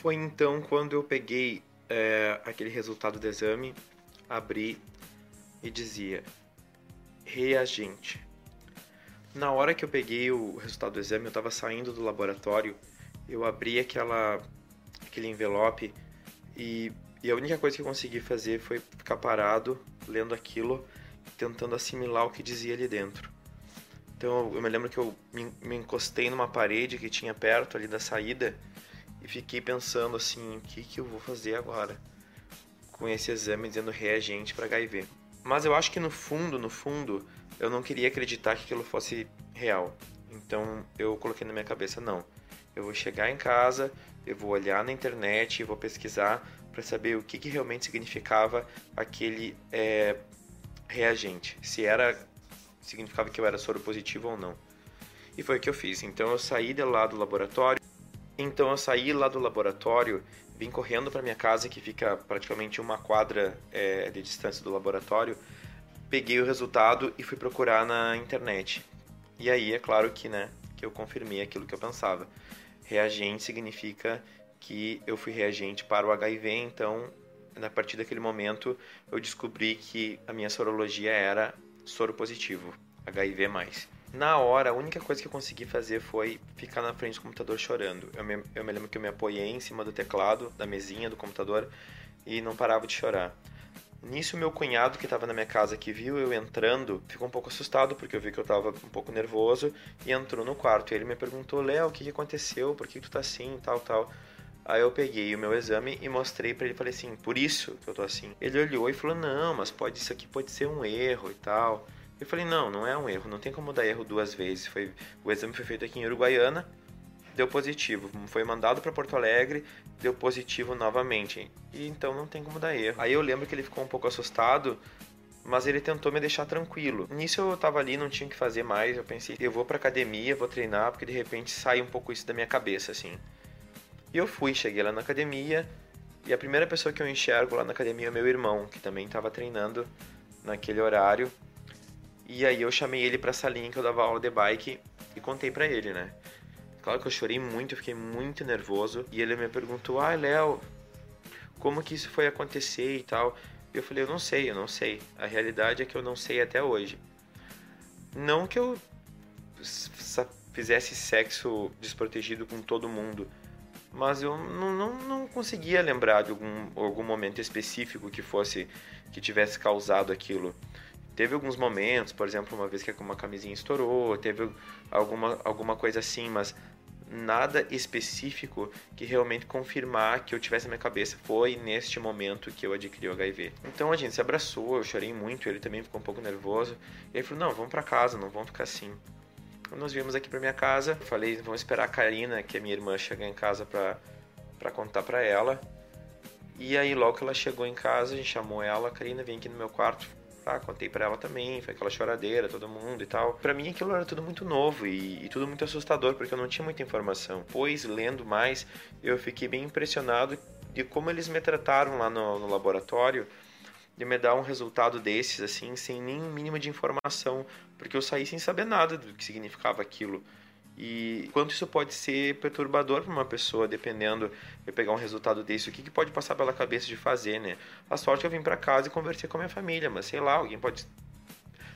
Foi então quando eu peguei é, aquele resultado do exame, abri e dizia reagente. Na hora que eu peguei o resultado do exame, eu estava saindo do laboratório, eu abri aquela, aquele envelope e, e a única coisa que eu consegui fazer foi ficar parado, lendo aquilo, tentando assimilar o que dizia ali dentro. Então eu me lembro que eu me, me encostei numa parede que tinha perto ali da saída fiquei pensando assim, o que, que eu vou fazer agora com esse exame dizendo reagente para HIV. Mas eu acho que no fundo, no fundo, eu não queria acreditar que aquilo fosse real. Então eu coloquei na minha cabeça, não. Eu vou chegar em casa, eu vou olhar na internet, vou pesquisar para saber o que, que, realmente significava aquele é, reagente. Se era significava que eu era soro positivo ou não. E foi o que eu fiz. Então eu saí de lá do laboratório. Então eu saí lá do laboratório vim correndo para minha casa, que fica praticamente uma quadra é, de distância do laboratório, peguei o resultado e fui procurar na internet. E aí, é claro que, né, que eu confirmei aquilo que eu pensava. Reagente significa que eu fui reagente para o HIV, então, a partir daquele momento, eu descobri que a minha sorologia era soro positivo, HIV+. Na hora, a única coisa que eu consegui fazer foi ficar na frente do computador chorando. Eu me, eu me lembro que eu me apoiei em cima do teclado, da mesinha do computador, e não parava de chorar. Nisso, meu cunhado, que estava na minha casa, que viu eu entrando, ficou um pouco assustado, porque eu vi que eu estava um pouco nervoso, e entrou no quarto. E ele me perguntou, Léo, o que, que aconteceu? Por que, que tu tá assim, tal, tal? Aí eu peguei o meu exame e mostrei para ele, falei assim, por isso que eu tô assim. Ele olhou e falou, não, mas pode, isso aqui pode ser um erro e tal. Eu falei, não, não é um erro, não tem como dar erro duas vezes. Foi, o exame foi feito aqui em Uruguaiana, deu positivo. Foi mandado para Porto Alegre, deu positivo novamente. E então não tem como dar erro. Aí eu lembro que ele ficou um pouco assustado, mas ele tentou me deixar tranquilo. Nisso eu tava ali, não tinha o que fazer mais. Eu pensei, eu vou pra academia, vou treinar, porque de repente sai um pouco isso da minha cabeça, assim. E eu fui, cheguei lá na academia, e a primeira pessoa que eu enxergo lá na academia é meu irmão, que também estava treinando naquele horário. E aí eu chamei ele pra salinha que eu dava aula de bike e contei pra ele, né? Claro que eu chorei muito, fiquei muito nervoso. E ele me perguntou, ah, Léo, como que isso foi acontecer e tal. E eu falei, eu não sei, eu não sei. A realidade é que eu não sei até hoje. Não que eu fizesse sexo desprotegido com todo mundo, mas eu não, não, não conseguia lembrar de algum, algum momento específico que fosse que tivesse causado aquilo. Teve alguns momentos, por exemplo, uma vez que uma camisinha estourou, teve alguma, alguma coisa assim, mas nada específico que realmente confirmar que eu tivesse na minha cabeça foi neste momento que eu adquiri o HIV. Então a gente se abraçou, eu chorei muito, ele também ficou um pouco nervoso. Ele falou: "Não, vamos para casa, não vamos ficar assim". Então, nós viemos aqui para minha casa, falei: "Vamos esperar a Karina, que é minha irmã, chegar em casa para para contar para ela". E aí logo que ela chegou em casa, a gente chamou ela, Karina, vem aqui no meu quarto, Tá, contei para ela também, foi aquela choradeira, todo mundo e tal. Para mim aquilo era tudo muito novo e, e, tudo muito assustador, porque eu não tinha muita informação. Pois, lendo mais, eu fiquei bem impressionado de como eles me trataram lá no, no laboratório, de me dar um resultado desses, assim, sem nem mínimo de informação, porque eu saí sem saber nada do que significava aquilo. E quanto isso pode ser perturbador para uma pessoa, dependendo de pegar um resultado desse, o que, que pode passar pela cabeça de fazer, né? A sorte é eu vim para casa e conversei com a minha família, mas sei lá, alguém pode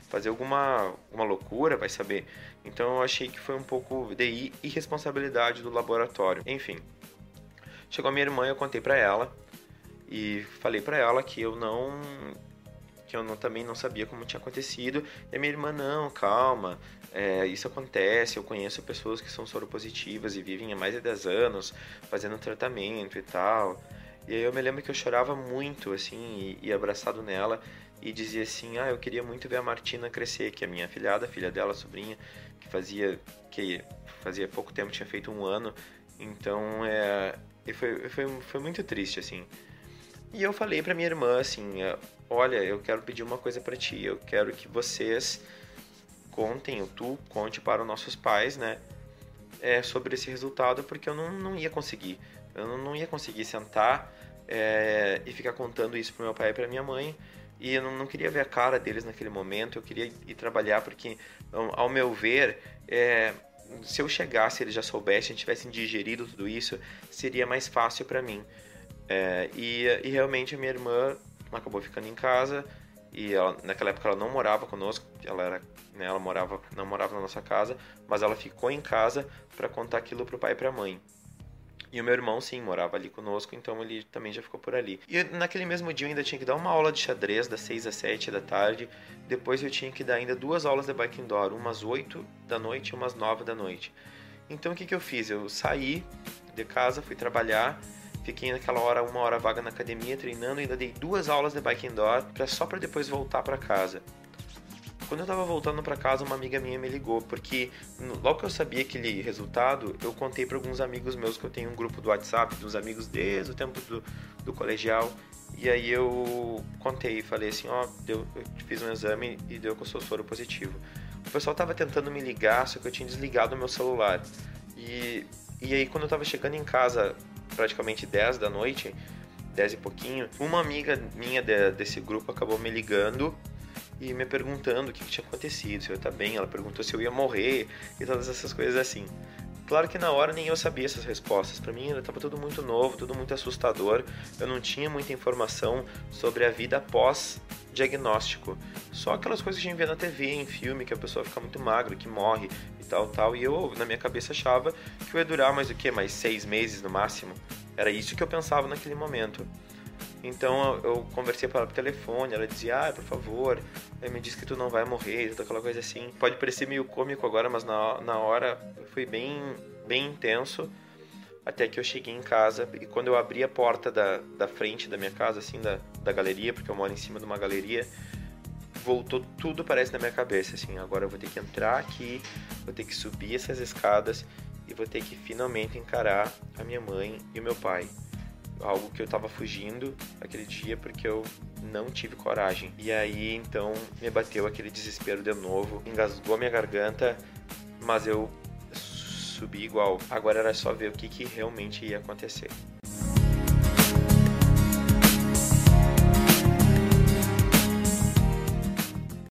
fazer alguma, uma loucura, vai saber. Então eu achei que foi um pouco de irresponsabilidade do laboratório. Enfim, chegou a minha irmã, eu contei para ela e falei para ela que eu não eu não, também não sabia como tinha acontecido. E a minha irmã, não, calma, é, isso acontece, eu conheço pessoas que são soropositivas e vivem há mais de 10 anos fazendo tratamento e tal. E aí eu me lembro que eu chorava muito, assim, e, e abraçado nela, e dizia assim, ah, eu queria muito ver a Martina crescer, que é a minha filhada, filha dela, sobrinha, que fazia, que fazia pouco tempo, tinha feito um ano, então é, foi, foi, foi muito triste, assim. E eu falei pra minha irmã, assim, olha, eu quero pedir uma coisa para ti, eu quero que vocês contem, ou tu conte para os nossos pais, né, é, sobre esse resultado, porque eu não, não ia conseguir. Eu não, não ia conseguir sentar é, e ficar contando isso para meu pai e para minha mãe. E eu não, não, queria ver a cara deles naquele momento, eu queria ir trabalhar, porque, ao meu ver, é, se eu chegasse, ele já soubesse, a gente tivesse digerido tudo isso, seria mais fácil para mim. É, e, e realmente a minha irmã acabou ficando em casa e ela, naquela época ela não morava conosco, ela era, né, ela morava, não morava na nossa casa, mas ela ficou em casa para contar aquilo pro pai e pra mãe. E o meu irmão, sim, morava ali conosco, então ele também já ficou por ali. E naquele mesmo dia eu ainda tinha que dar uma aula de xadrez, das 6 às 7 da tarde. Depois eu tinha que dar ainda duas aulas de bike indoor, umas 8 da noite e umas 9 da noite. Então o que, que eu fiz? Eu saí de casa, fui trabalhar, fiquei naquela hora, uma hora vaga na academia treinando, ainda dei duas aulas de bike indoor, pra, só para depois voltar para casa. Quando eu tava voltando para casa, uma amiga minha me ligou, porque logo que eu sabia aquele resultado, eu contei para alguns amigos meus que eu tenho um grupo do WhatsApp, dos amigos desde o tempo do, do colegial. E aí eu contei, falei assim, ó, deu, eu fiz um exame e deu que eu sou soro positivo. O pessoal tava tentando me ligar, só que eu tinha desligado o meu celular. E, e aí quando eu tava chegando em casa, praticamente 10 da noite, 10 e pouquinho, uma amiga minha de, desse grupo acabou me ligando e me perguntando o que, que tinha acontecido, se eu ia estar bem. Ela perguntou se eu ia morrer e todas essas coisas assim. Claro que na hora nem eu sabia essas respostas. Para mim estava tudo muito novo, tudo muito assustador. Eu não tinha muita informação sobre a vida após diagnóstico. Só aquelas coisas que a gente vê na TV, em filme, que a pessoa fica muito magra, que morre e tal, tal. E eu, na minha cabeça, achava que ia durar mais o que? Mais seis meses no máximo. Era isso que eu pensava naquele momento. Então eu conversei com ela por telefone, ela dizia, ah, por favor, ele me disse que tu não vai morrer, toda aquela coisa assim. Pode parecer meio cômico agora, mas na, na hora foi bem, bem intenso. Até que eu cheguei em casa e quando eu abri a porta da, da frente da minha casa, assim, da, da galeria, porque eu moro em cima de uma galeria, voltou tudo parece na minha cabeça, assim, agora eu vou ter que entrar aqui, vou ter que subir essas escadas e vou ter que finalmente encarar a minha mãe e o meu pai algo que eu tava fugindo aquele dia porque eu não tive coragem. E aí então me bateu aquele desespero de novo, engasgou minha garganta, mas eu subi igual. Agora era só ver o que, que realmente ia acontecer.